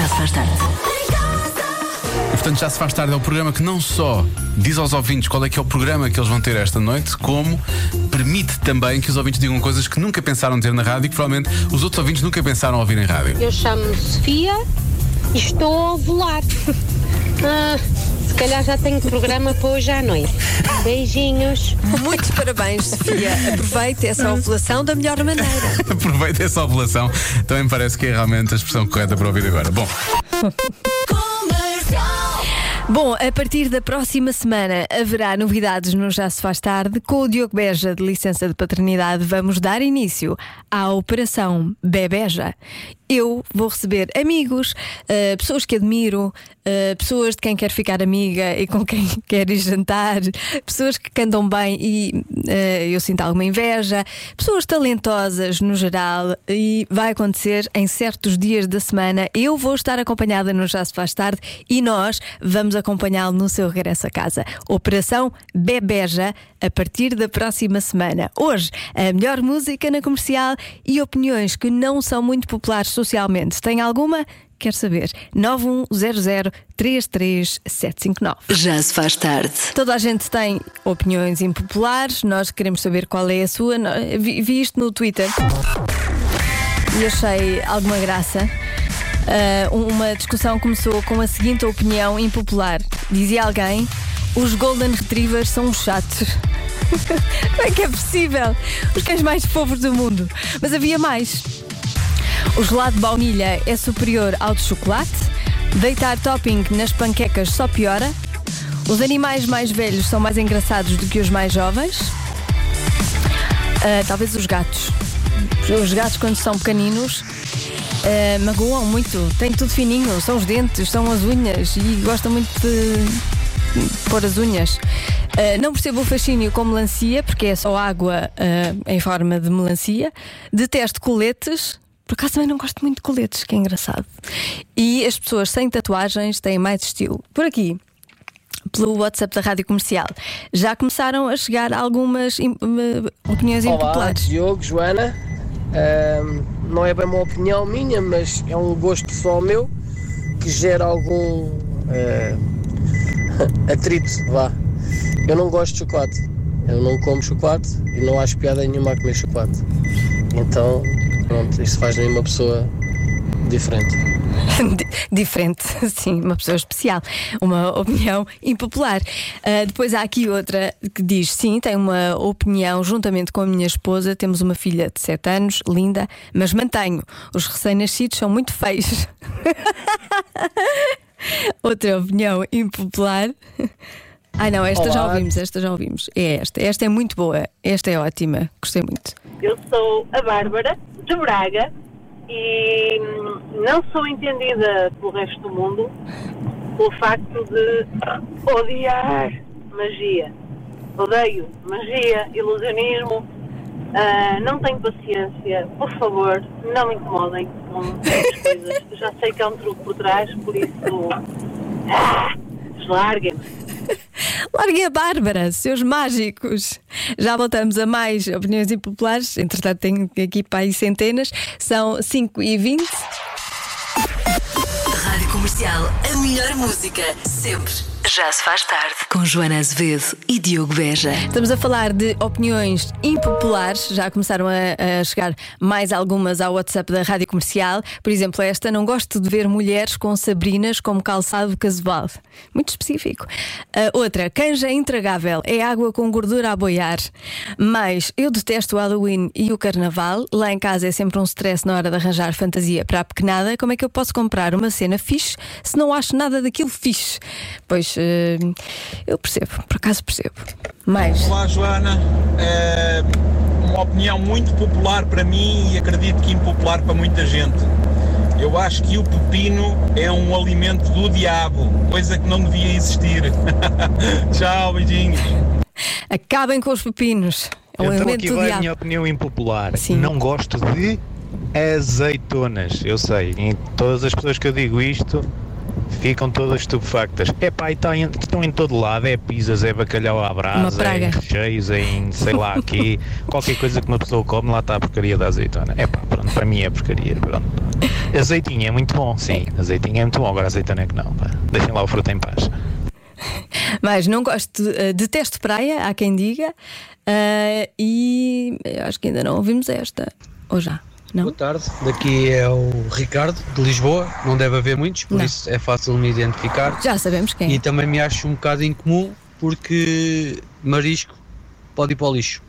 Já se faz tarde. E, portanto, já se faz tarde. É o programa que não só diz aos ouvintes qual é que é o programa que eles vão ter esta noite, como permite também que os ouvintes digam coisas que nunca pensaram ter na rádio e que provavelmente os outros ouvintes nunca pensaram ouvir em rádio. Eu chamo-me Sofia e estou a ovular. Ah, se calhar já tenho programa para hoje à noite. Beijinhos. Muitos parabéns, Sofia. Aproveite essa ovulação da melhor maneira. Aproveita essa ovulação. Também me parece que é realmente a expressão correta para ouvir agora. Bom, Bom, a partir da próxima semana haverá novidades no Já Se Faz Tarde. Com o Diogo Beja de licença de paternidade, vamos dar início à Operação Bebeja. Eu vou receber amigos, eh, pessoas que admiro, eh, pessoas de quem quero ficar amiga e com quem quero ir jantar, pessoas que cantam bem e eh, eu sinto alguma inveja, pessoas talentosas no geral e vai acontecer em certos dias da semana. Eu vou estar acompanhada no Já Se Faz Tarde e nós vamos acompanhá-lo no seu regresso a casa. Operação Bebeja a partir da próxima semana. Hoje, a melhor música na comercial e opiniões que não são muito populares socialmente. Tem alguma? Quer saber? 910033759. Já se faz tarde. Toda a gente tem opiniões impopulares, nós queremos saber qual é a sua. Vi, vi isto no Twitter e achei alguma graça. Ah, uma discussão começou com a seguinte opinião impopular: dizia alguém, os Golden Retrievers são chatos. Como é que é possível? Os cães mais fofos do mundo. Mas havia mais. O gelado de baunilha é superior ao de chocolate. Deitar topping nas panquecas só piora. Os animais mais velhos são mais engraçados do que os mais jovens. Ah, talvez os gatos. Os gatos, quando são pequeninos, ah, magoam muito. Têm tudo fininho. São os dentes, são as unhas e gostam muito de pôr as unhas. Ah, não percebo o fascínio com melancia, porque é só água ah, em forma de melancia. Detesto coletes. Por acaso também não gosto muito de coletes, que é engraçado. E as pessoas sem tatuagens têm mais estilo. Por aqui, pelo WhatsApp da Rádio Comercial, já começaram a chegar algumas eh, opiniões Olá, impopulares. Diogo, Joana. Ahm, não é bem uma opinião minha, mas é um gosto pessoal meu que gera algum ah, atrito, vá. Eu não gosto de chocolate. Eu não como chocolate e não acho piada nenhuma a comer chocolate. Então, pronto, isso faz de uma pessoa diferente. Di- Diferente, sim, uma pessoa especial, uma opinião impopular. Ah, depois há aqui outra que diz: sim, tenho uma opinião juntamente com a minha esposa. Temos uma filha de 7 anos, linda, mas mantenho. Os recém-nascidos são muito feios. outra opinião impopular. Ai não, esta já Olá. ouvimos, esta já ouvimos. É esta, esta é muito boa, esta é ótima, gostei muito. Eu sou a Bárbara, de Braga, e não sou entendida pelo resto do mundo pelo facto de odiar magia. Odeio magia, ilusionismo, ah, não tenho paciência. Por favor, não me incomodem com essas coisas. Eu já sei que há um truque por trás, por isso. Ah, deslarguem-me. Larguem a Bárbara, seus mágicos. Já voltamos a mais opiniões impopulares. Entretanto, tenho aqui para aí centenas. São 5 e 20. Rádio Comercial, a melhor música, sempre. Já se faz tarde. Com Joana Azevedo e Diogo Beja. Estamos a falar de opiniões impopulares. Já começaram a, a chegar mais algumas ao WhatsApp da Rádio Comercial. Por exemplo, esta: não gosto de ver mulheres com sabrinas como calçado casual. Muito específico. A outra: canja intragável é água com gordura a boiar. Mas eu detesto o Halloween e o Carnaval. Lá em casa é sempre um stress na hora de arranjar fantasia para a pequenada. Como é que eu posso comprar uma cena fixe se não acho nada daquilo fixe? Pois eh, eu percebo, por acaso percebo. Mais. Olá Joana, É uma opinião muito popular para mim e acredito que impopular para muita gente. Eu acho que o pepino é um alimento do diabo, coisa que não devia existir. Tchau, beijinhos. Acabem com os pepinos. É um Então aqui vai a diabo. minha opinião impopular. Sim. Não gosto de azeitonas. Eu sei, em todas as pessoas que eu digo isto ficam todas estupefactas. É pá, e tá em- estão em todo lado, é pizzas, é bacalhau à brasa, é em recheios, é em sei lá aqui, qualquer coisa que uma pessoa come, lá está a porcaria da azeitona. É pá, pronto, para mim é porcaria, pronto. Azeitinho é muito bom, sim, azeitinho é muito bom, agora azeitona é que não, pá. Deixem lá o fruto em paz. Mas não gosto, eh, detesto praia, há quem diga, eh, e acho que ainda não ouvimos esta. Ou já? Não? Boa tarde, daqui é o Ricardo de Lisboa, não deve haver muitos, por Não. isso é fácil me identificar. Já sabemos quem. E é. também me acho um bocado incomum porque marisco pode ir para o lixo.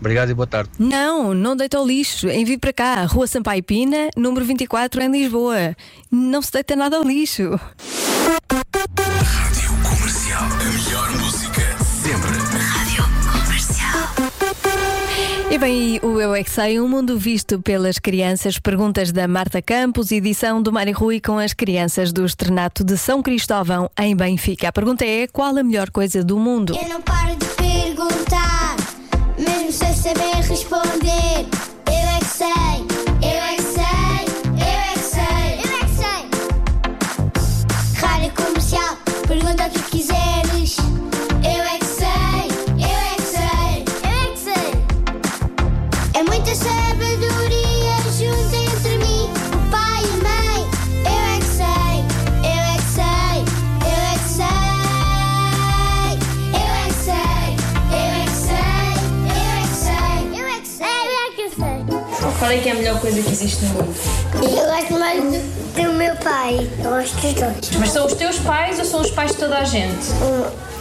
Obrigado e boa tarde. Não, não deita ao lixo. Envie para cá, Rua Sampaio Pina, número 24, em Lisboa. Não se deita nada ao lixo. Rádio Comercial. A melhor música sempre. E bem, o Eu é Que Sei, um mundo visto pelas crianças. Perguntas da Marta Campos, edição do Mário Rui com as crianças do Estrenato de São Cristóvão, em Benfica. A pergunta é: qual a melhor coisa do mundo? Eu não paro de perguntar, mesmo sem saber responder. Eu é que sei, eu é que sei, eu é que sei, eu é que sei. Rádio comercial, pergunta o que quiseres. Qual é que é a melhor coisa que existe no mundo? Eu gosto mais do, do meu pai, eu gosto dos dois. Mas são os teus pais ou são os pais de toda a gente?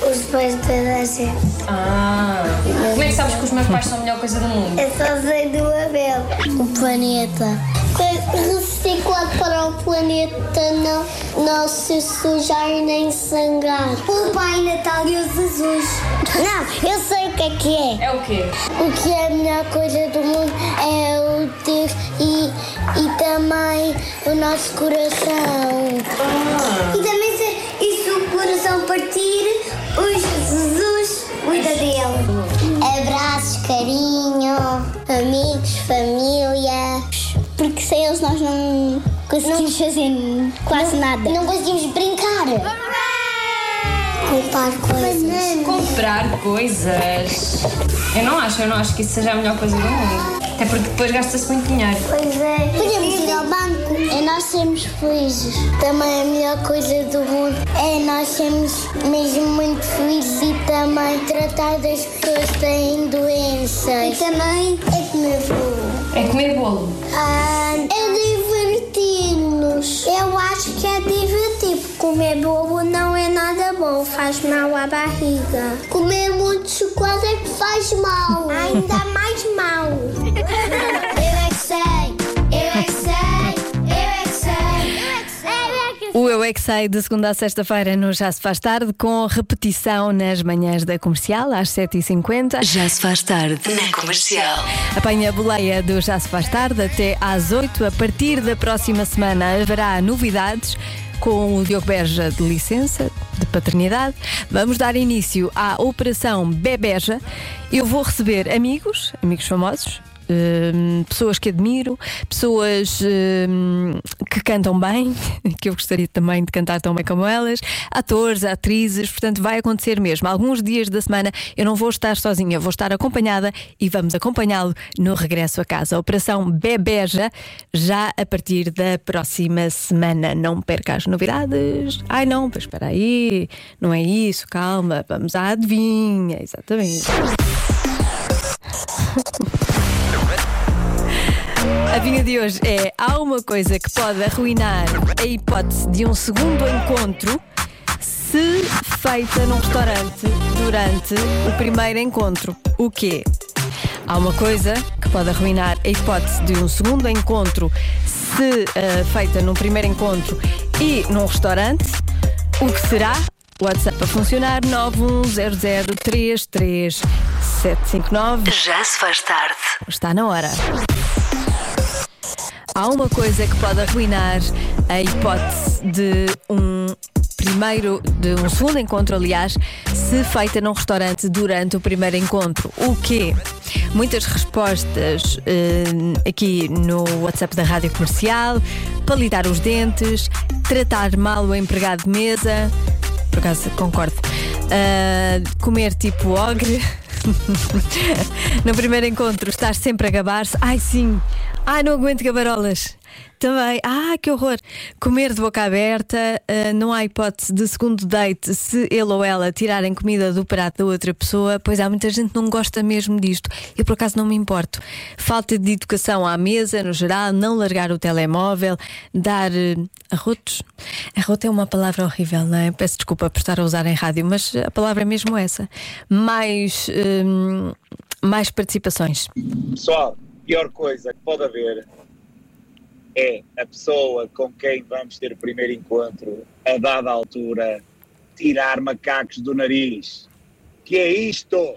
Os pais de toda a gente. Ah, como é que sabes que os meus pais são a melhor coisa do mundo? Eu só sei do Abel. O planeta. Reciclar para o planeta não, não se sujar nem sangrar. O Pai Natal e os Jesus. Não, eu sei o que é que é. É o quê? O que é a melhor coisa do mundo é o Deus e, e também o nosso coração. E também se, e se o coração partir, o Jesus cuida dele. Abraços, carinho, amigos, família. Porque sem eles nós não conseguimos fazer quase nada. Não conseguimos brincar. Comprar coisas. Comprar coisas. Eu não acho, eu não acho que isso seja a melhor coisa do mundo. Até porque depois gasta-se muito dinheiro. Pois é. Podemos ir ao banco. É nós sermos felizes. Também a melhor coisa do mundo é nós sermos mesmo muito felizes e também tratar das pessoas que têm doenças. E também é comer. É comer bolo. Ah, é divertir-nos. Eu acho que é divertir. Comer bolo não é nada bom, faz mal à barriga. Comer muito chocolate é que faz mal. Ainda mais mal. é que é Sei de segunda a sexta-feira no Já se faz tarde, com repetição nas manhãs da comercial, às 7h50. Já se faz tarde na comercial. Apanha a boleia do Já se faz tarde até às 8. A partir da próxima semana haverá novidades com o Diogo Beja de licença, de paternidade. Vamos dar início à Operação Bebeja. Eu vou receber amigos, amigos famosos. Hum, pessoas que admiro, pessoas hum, que cantam bem, que eu gostaria também de cantar tão bem como elas, atores, atrizes, portanto vai acontecer mesmo. Alguns dias da semana eu não vou estar sozinha, vou estar acompanhada e vamos acompanhá-lo no regresso a casa. A Operação Bebeja, já a partir da próxima semana. Não perca as novidades. Ai não, pois espera aí, não é isso, calma, vamos à adivinha, exatamente. A vinha de hoje é: há uma coisa que pode arruinar a hipótese de um segundo encontro se feita num restaurante durante o primeiro encontro. O quê? Há uma coisa que pode arruinar a hipótese de um segundo encontro se ah, feita num primeiro encontro e num restaurante. O que será? WhatsApp a funcionar 910033759. Já se faz tarde. Está na hora. Há uma coisa que pode arruinar a hipótese de um primeiro, de um segundo encontro, aliás, se feita num restaurante durante o primeiro encontro. O quê? Muitas respostas eh, aqui no WhatsApp da Rádio Comercial, palitar os dentes, tratar mal o empregado de mesa, por acaso concordo, Ah, comer tipo ogre. no primeiro encontro, estar sempre a gabar-se. Ai, sim. Ai, não aguento gabarolas. Também. Ah, que horror. Comer de boca aberta. ah, não há hipótese de segundo date se ele ou ela tirarem comida do prato da outra pessoa. Pois há muita gente que não gosta mesmo disto. Eu, por acaso, não me importo. Falta de educação à mesa, no geral. Não largar o telemóvel. Dar eh, arrotos. Arroto é uma palavra horrível, não é? Peço desculpa por estar a usar em rádio, mas a palavra é mesmo essa. Mais. hum, mais participações. Pessoal, pior coisa que pode haver é a pessoa com quem vamos ter o primeiro encontro, a dada altura, tirar macacos do nariz. Que é isto?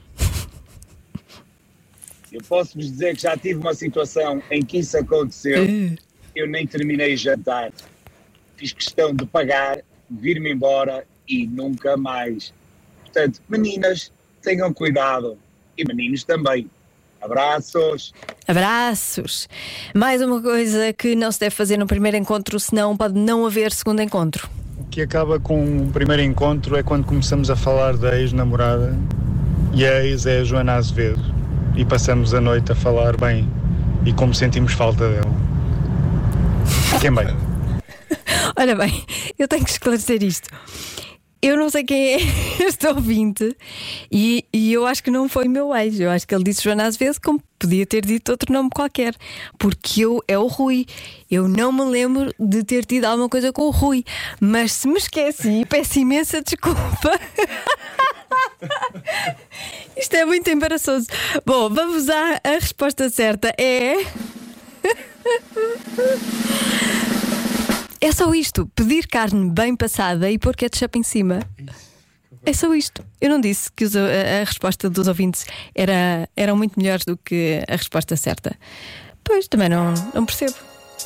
Eu posso vos dizer que já tive uma situação em que isso aconteceu. Eu nem terminei jantar. Fiz questão de pagar, vir-me embora e nunca mais. Portanto, meninas, tenham cuidado. E meninos também. Abraços. Abraços. Mais uma coisa que não se deve fazer no primeiro encontro, senão pode não haver segundo encontro. O que acaba com o primeiro encontro é quando começamos a falar da ex-namorada e a ex é a Joana Azevedo e passamos a noite a falar bem e como sentimos falta dela. Fiquem bem. Ora bem, eu tenho que esclarecer isto. Eu não sei quem é este ouvinte e, e eu acho que não foi meu ex. Eu acho que ele disse Joana Azevedo como podia ter dito outro nome qualquer. Porque eu é o Rui. Eu não me lembro de ter tido alguma coisa com o Rui. Mas se me esqueci, peço imensa desculpa. Isto é muito embaraçoso. Bom, vamos à a resposta certa. É. É só isto: pedir carne bem passada e pôr ketchup em cima. É só isto. Eu não disse que a resposta dos ouvintes era, eram muito melhores do que a resposta certa. Pois, também não, não percebo.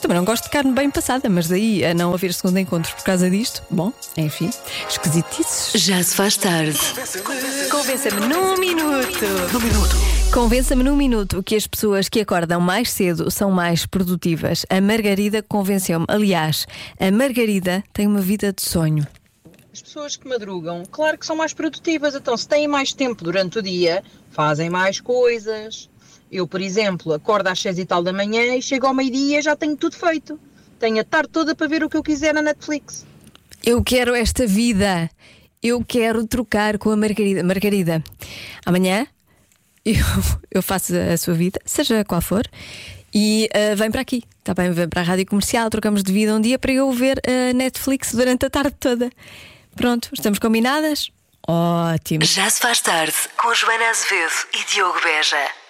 Também não gosto de carne bem passada, mas daí a não haver segundo encontro por causa disto, bom, enfim, esquisitices. Já se faz tarde. Convença-me num minuto. Num minuto. Convença-me num minuto que as pessoas que acordam mais cedo são mais produtivas. A Margarida convenceu-me. Aliás, a Margarida tem uma vida de sonho. As pessoas que madrugam, claro que são mais produtivas, então se têm mais tempo durante o dia, fazem mais coisas. Eu, por exemplo, acordo às seis e tal da manhã e chego ao meio-dia e já tenho tudo feito. Tenho a tarde toda para ver o que eu quiser na Netflix. Eu quero esta vida. Eu quero trocar com a Margarida. Margarida, amanhã eu, eu faço a sua vida, seja qual for, e ah, vem para aqui. Está bem? Vem para a rádio comercial, trocamos de vida um dia para eu ver a Netflix durante a tarde toda. Pronto, estamos combinadas? Ótimo. Já se faz tarde com Joana Azevedo e Diogo Beja.